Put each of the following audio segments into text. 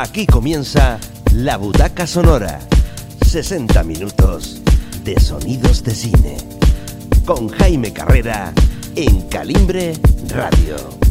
Aquí comienza La Butaca Sonora. 60 minutos de sonidos de cine. Con Jaime Carrera en Calimbre Radio.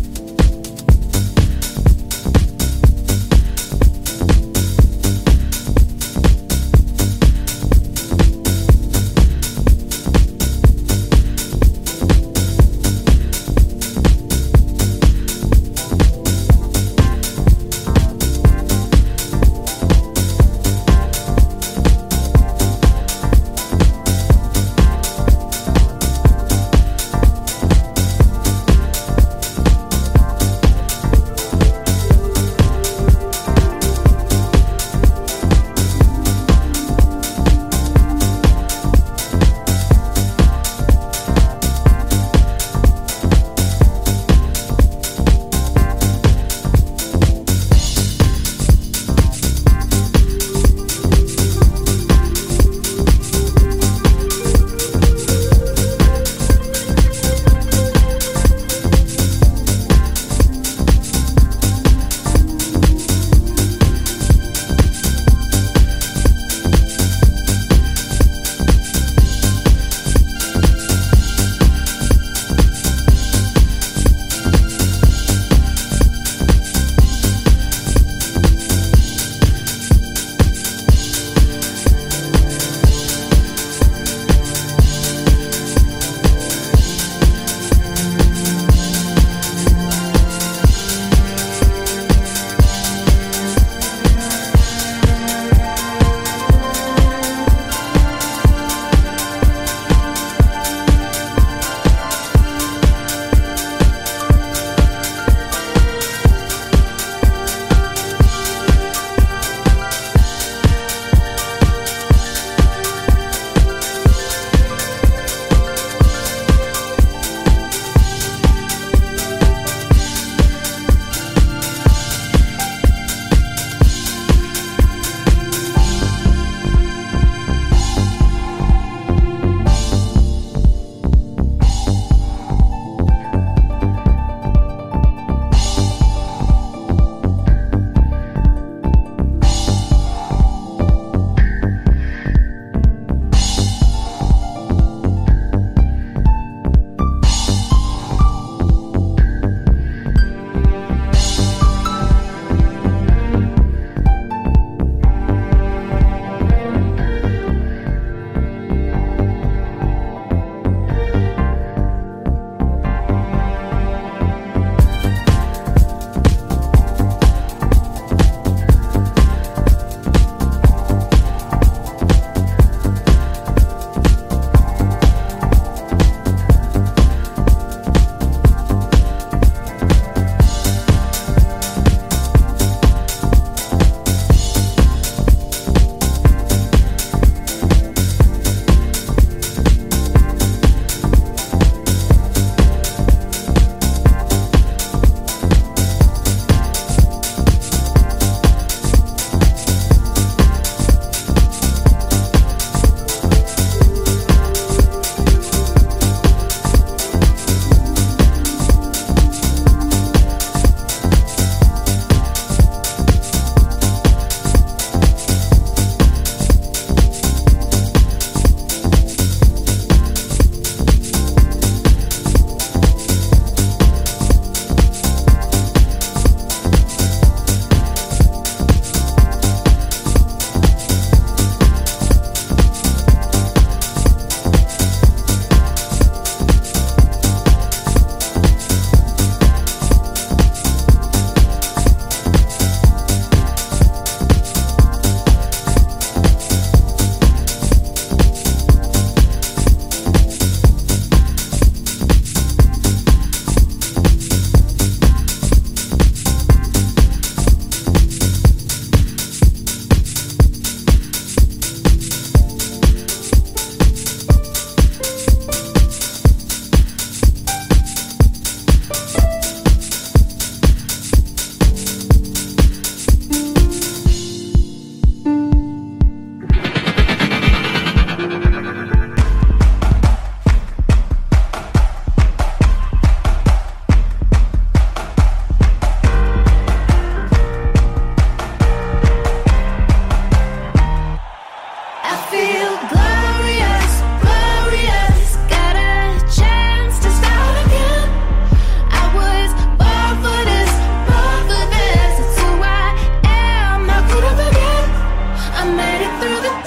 made it through the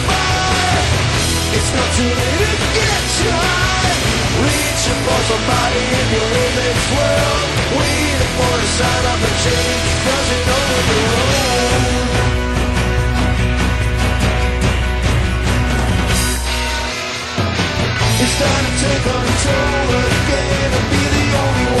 not to get Reaching for somebody in your image world Waiting for a sign of a the It's time to take control again And be the only one.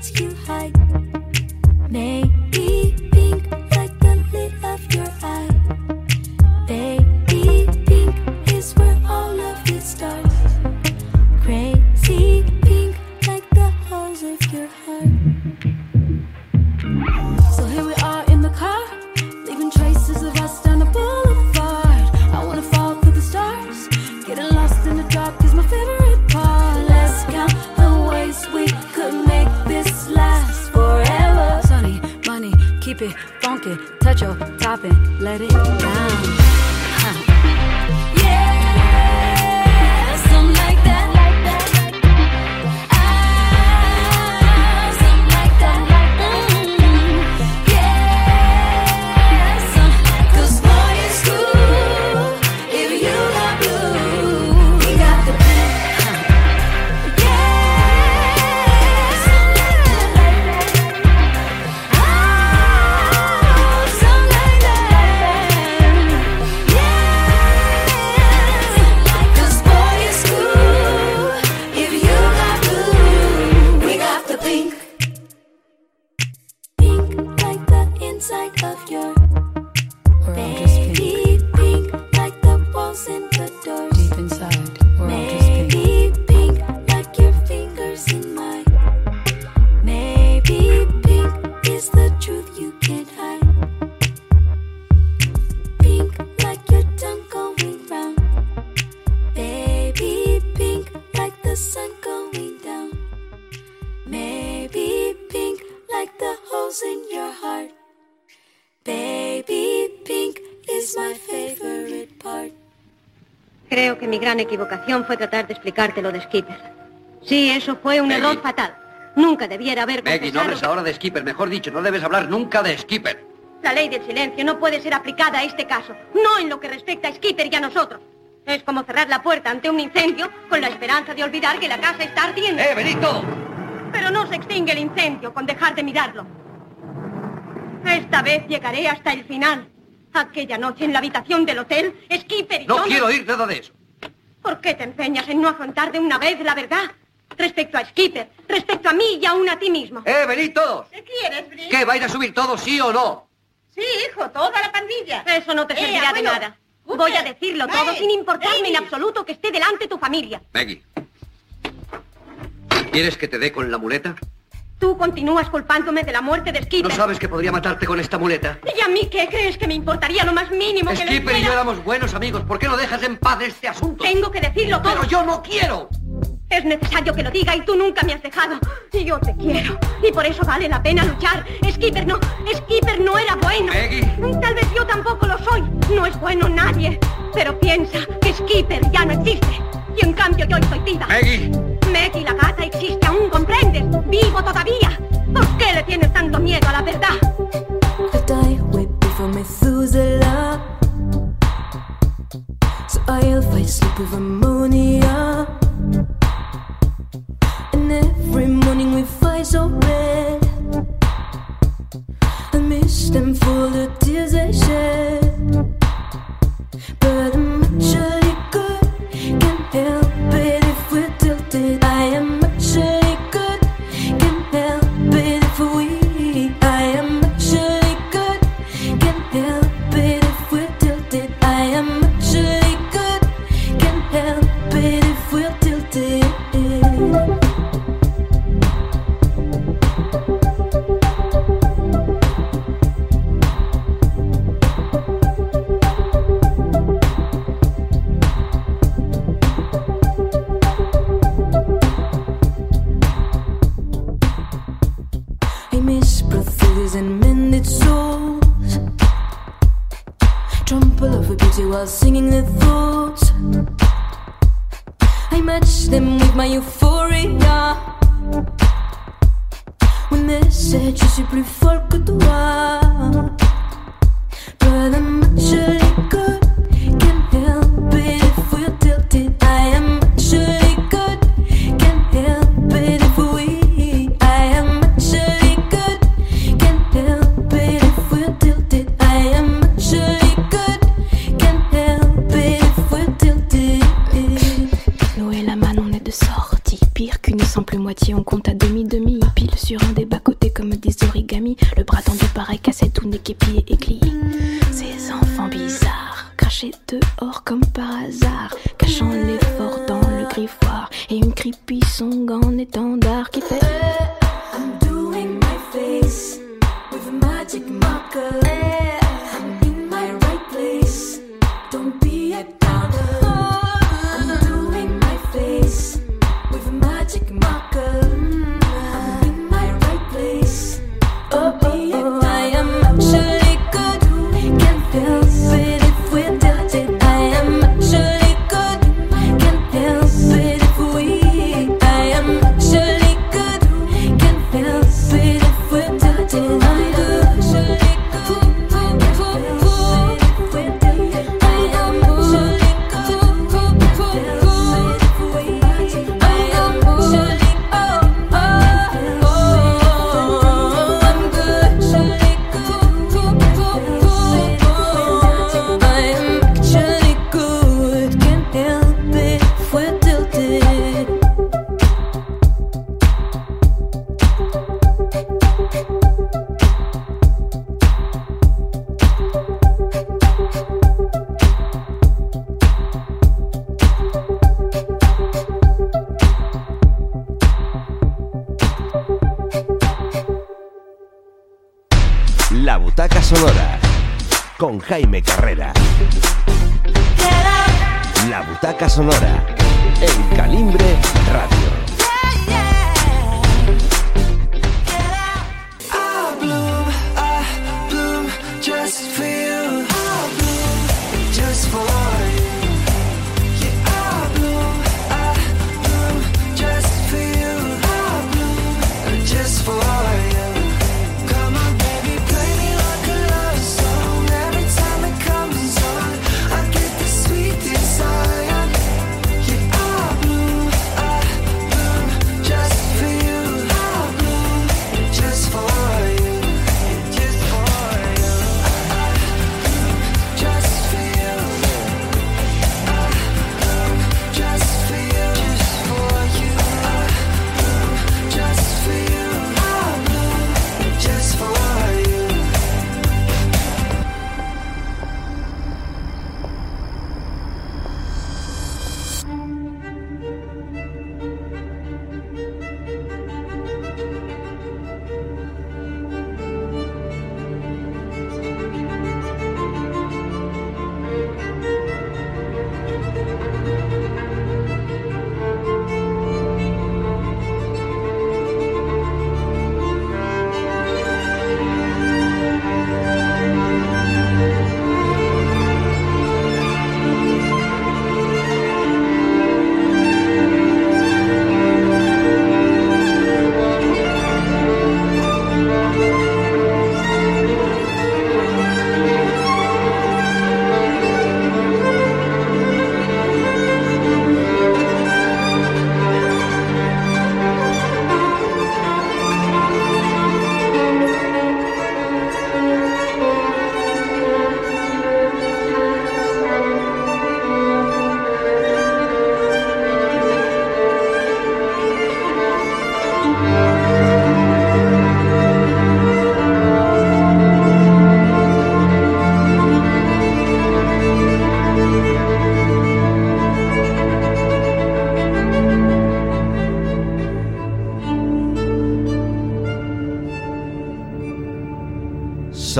secrets you hide. Creo que mi gran equivocación fue tratar de explicarte lo de Skipper. Sí, eso fue un error fatal. Nunca debiera haber Maggie, no hables que- ahora de Skipper. Mejor dicho, no debes hablar nunca de Skipper. La ley del silencio no puede ser aplicada a este caso, no en lo que respecta a Skipper y a nosotros. Es como cerrar la puerta ante un incendio con la esperanza de olvidar que la casa está ardiendo. ¡Eh, venid todos! Pero no se extingue el incendio con dejar de mirarlo. Esta vez llegaré hasta el final. Aquella noche en la habitación del hotel, Skipper y No yo... quiero oír nada de eso. ¿Por qué te empeñas en no afrontar de una vez la verdad? Respecto a Skipper, respecto a mí y aún a ti mismo. ¡Eh, venid todos! ¿Qué quieres, Brick? ¿Qué, vais a subir todos, sí o no? Sí, hijo, toda la pandilla. Eso no te Eh, servirá de nada. usted, Voy a decirlo todo sin importarme en absoluto que esté delante tu familia. Maggie. ¿Quieres que te dé con la muleta? Tú continúas culpándome de la muerte de ¿No Skipper. sabes que podría matarte con esta muleta? ¿Y a mí qué crees que me importaría lo más mínimo que le Skipper y yo éramos buenos amigos. ¿Por qué no dejas en paz este asunto? Tengo que decirlo todo. Pero yo no quiero. Es necesario que lo diga y tú nunca me has dejado. Y yo te quiero. Y por eso vale la pena luchar. Skipper no, Skipper no era bueno. Maggie. Tal vez yo tampoco lo soy. No es bueno nadie. Pero piensa que Skipper ya no existe. Y en cambio yo estoy viva. Maggie. Maggie la gata existe aún, ¿comprendes? Vivo todavía. ¿Por qué le tienes tanto miedo a la verdad? I die way before Methuselah. So I'll fight sleep with ammonia. And every morning we fight so red. I miss them for the tears they shed.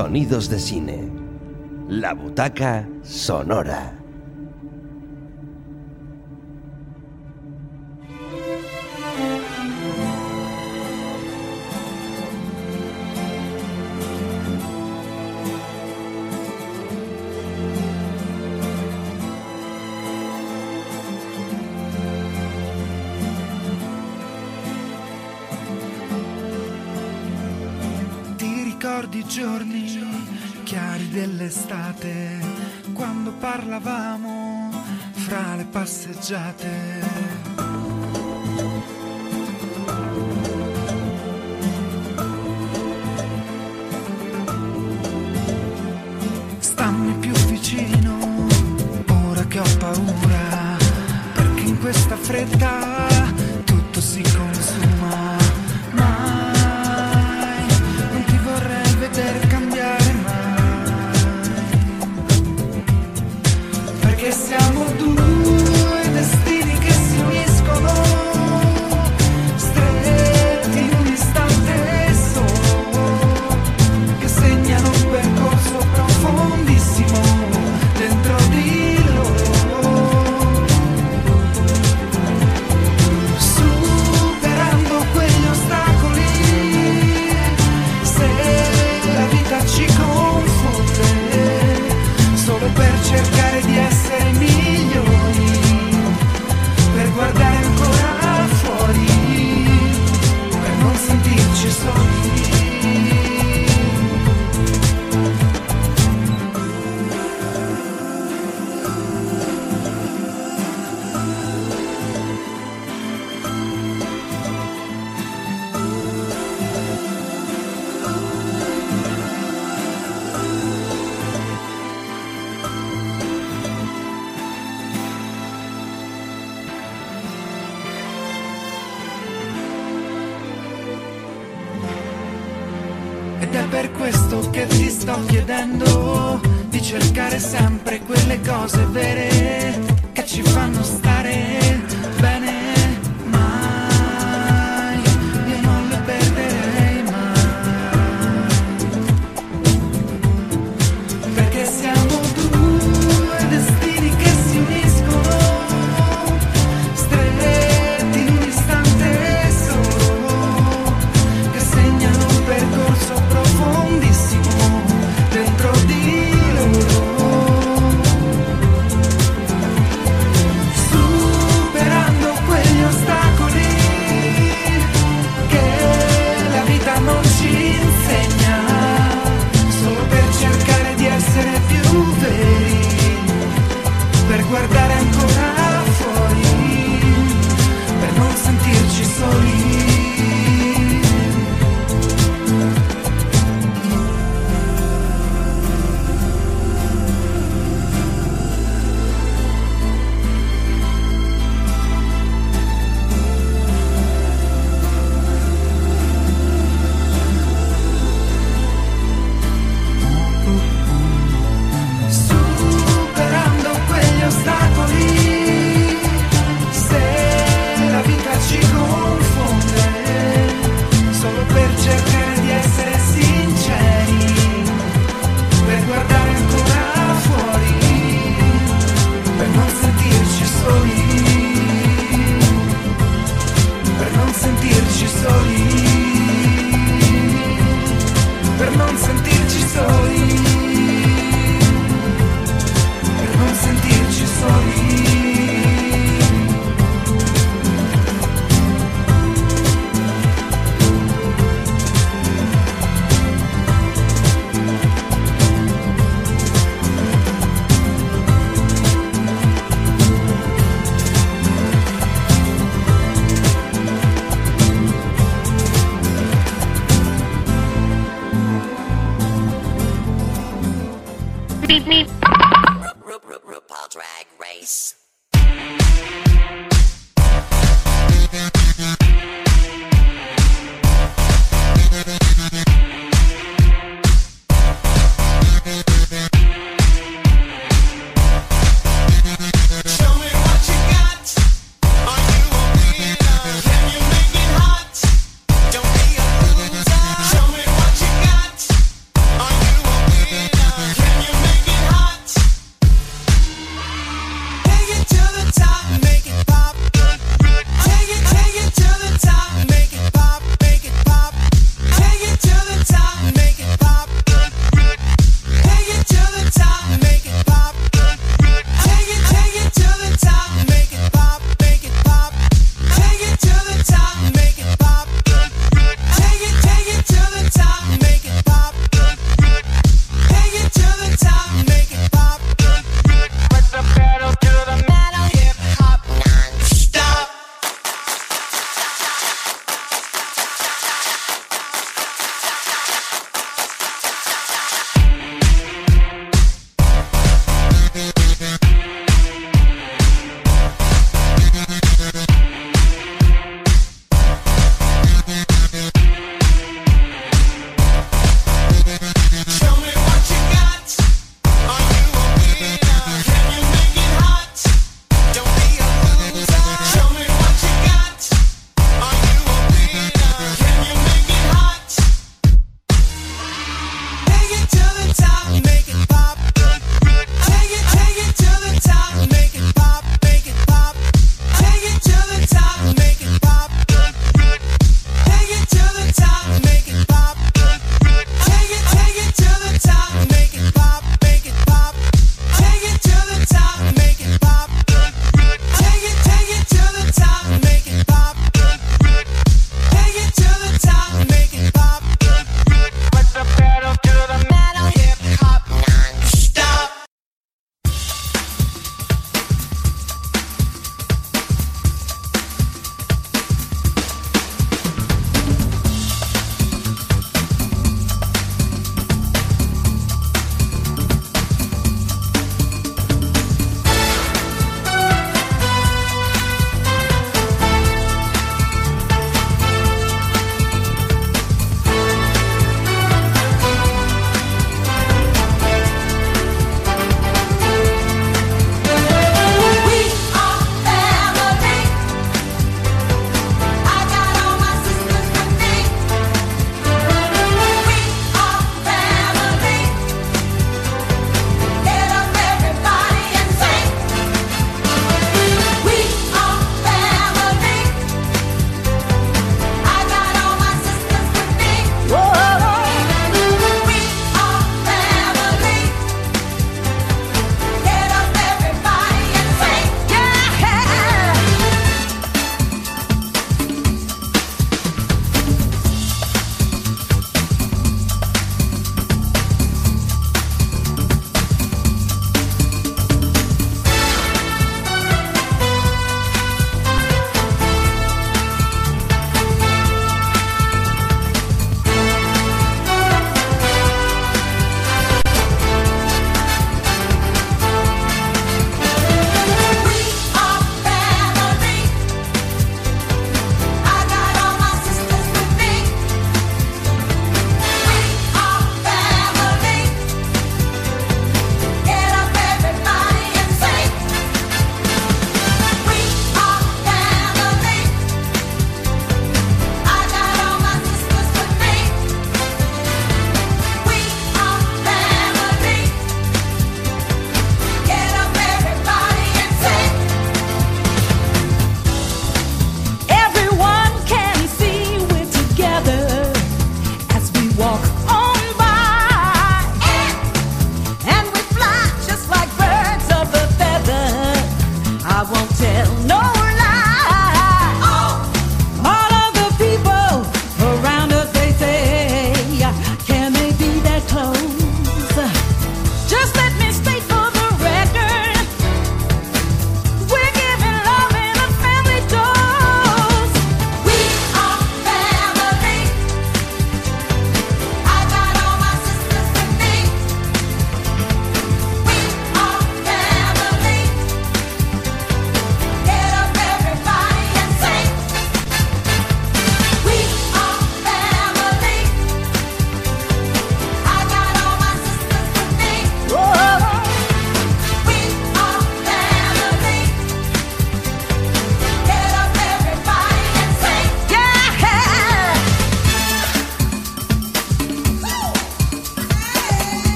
Sonidos de cine. La butaca sonora. i zaten.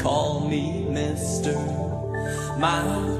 Call me Mister Malcontent.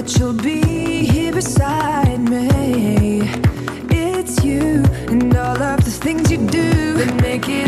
that you'll be here beside me. It's you and all of the things you do that make it.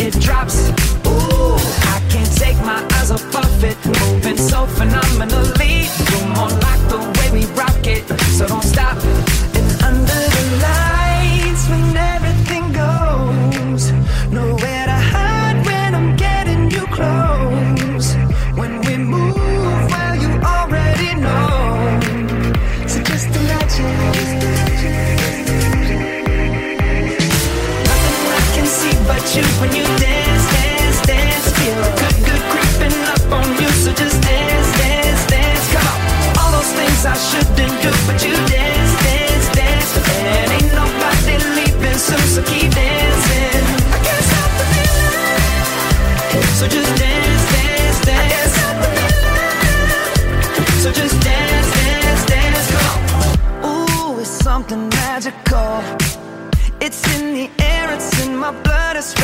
phenomenal.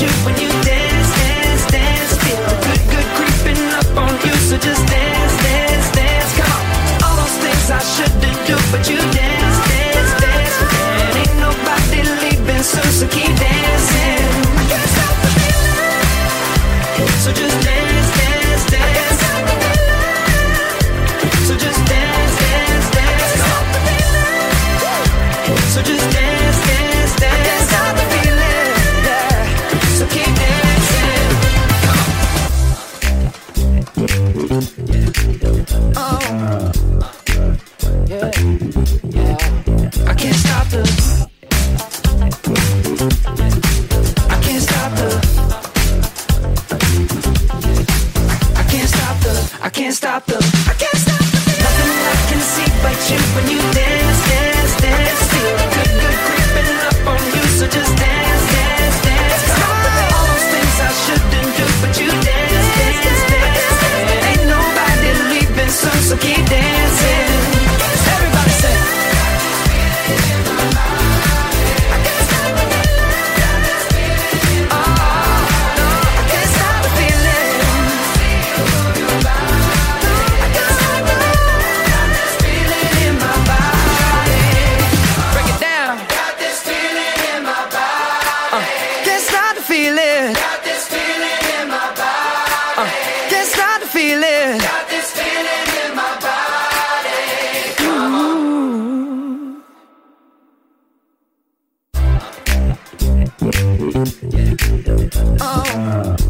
shoot when Yeah. Oh.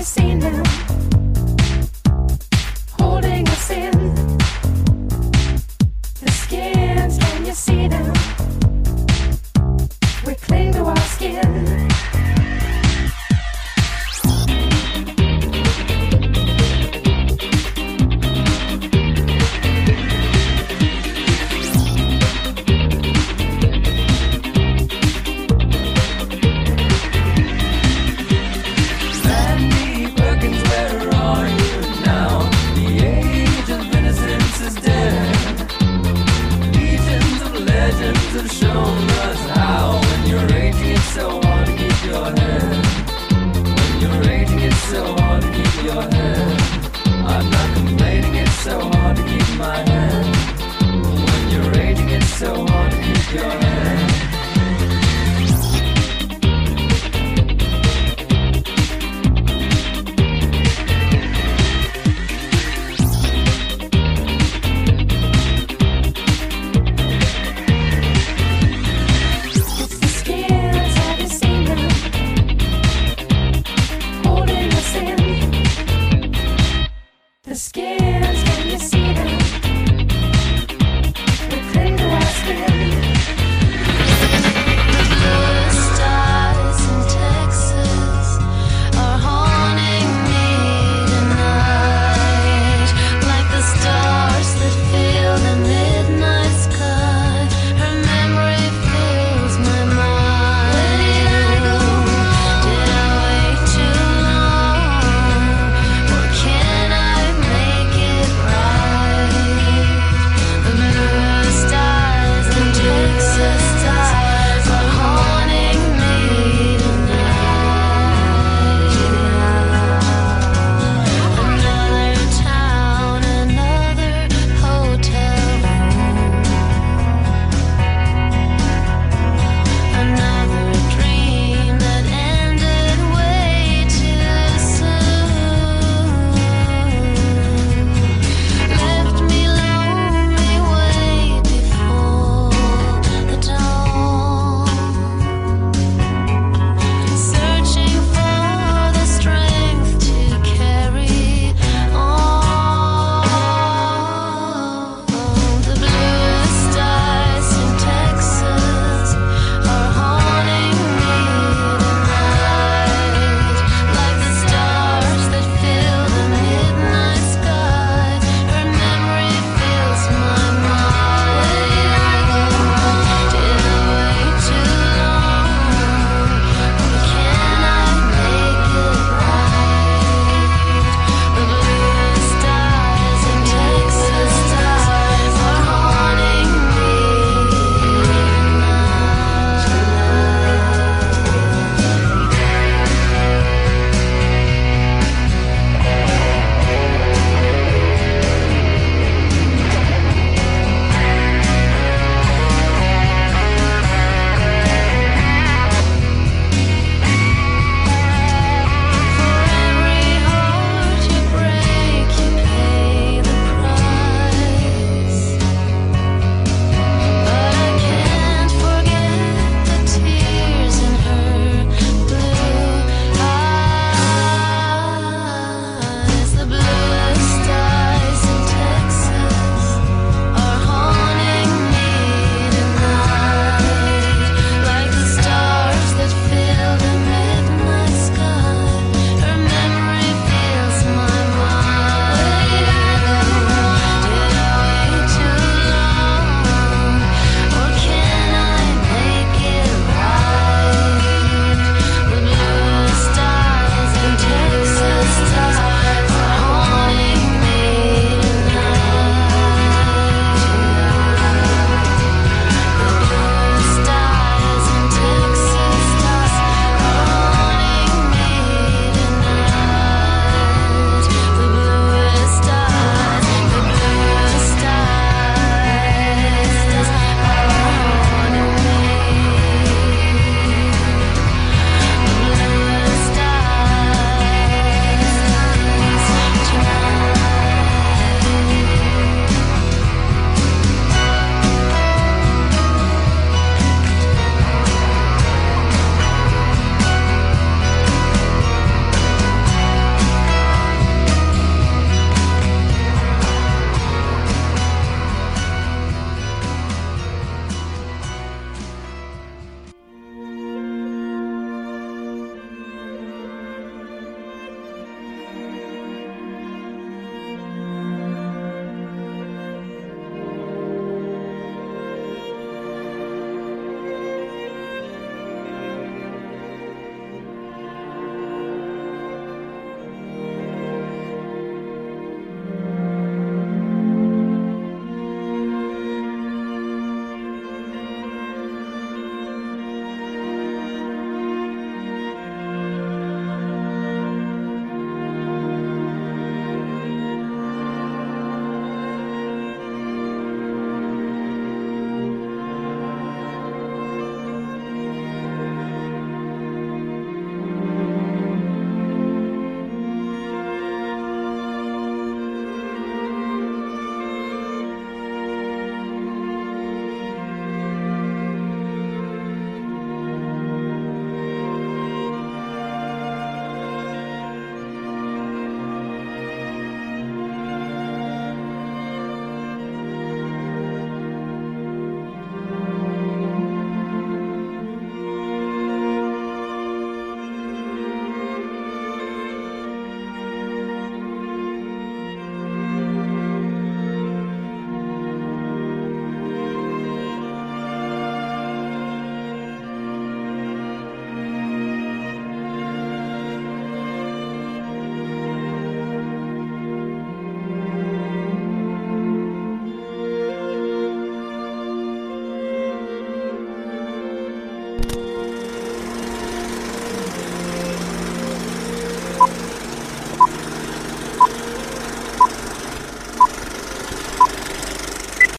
casino.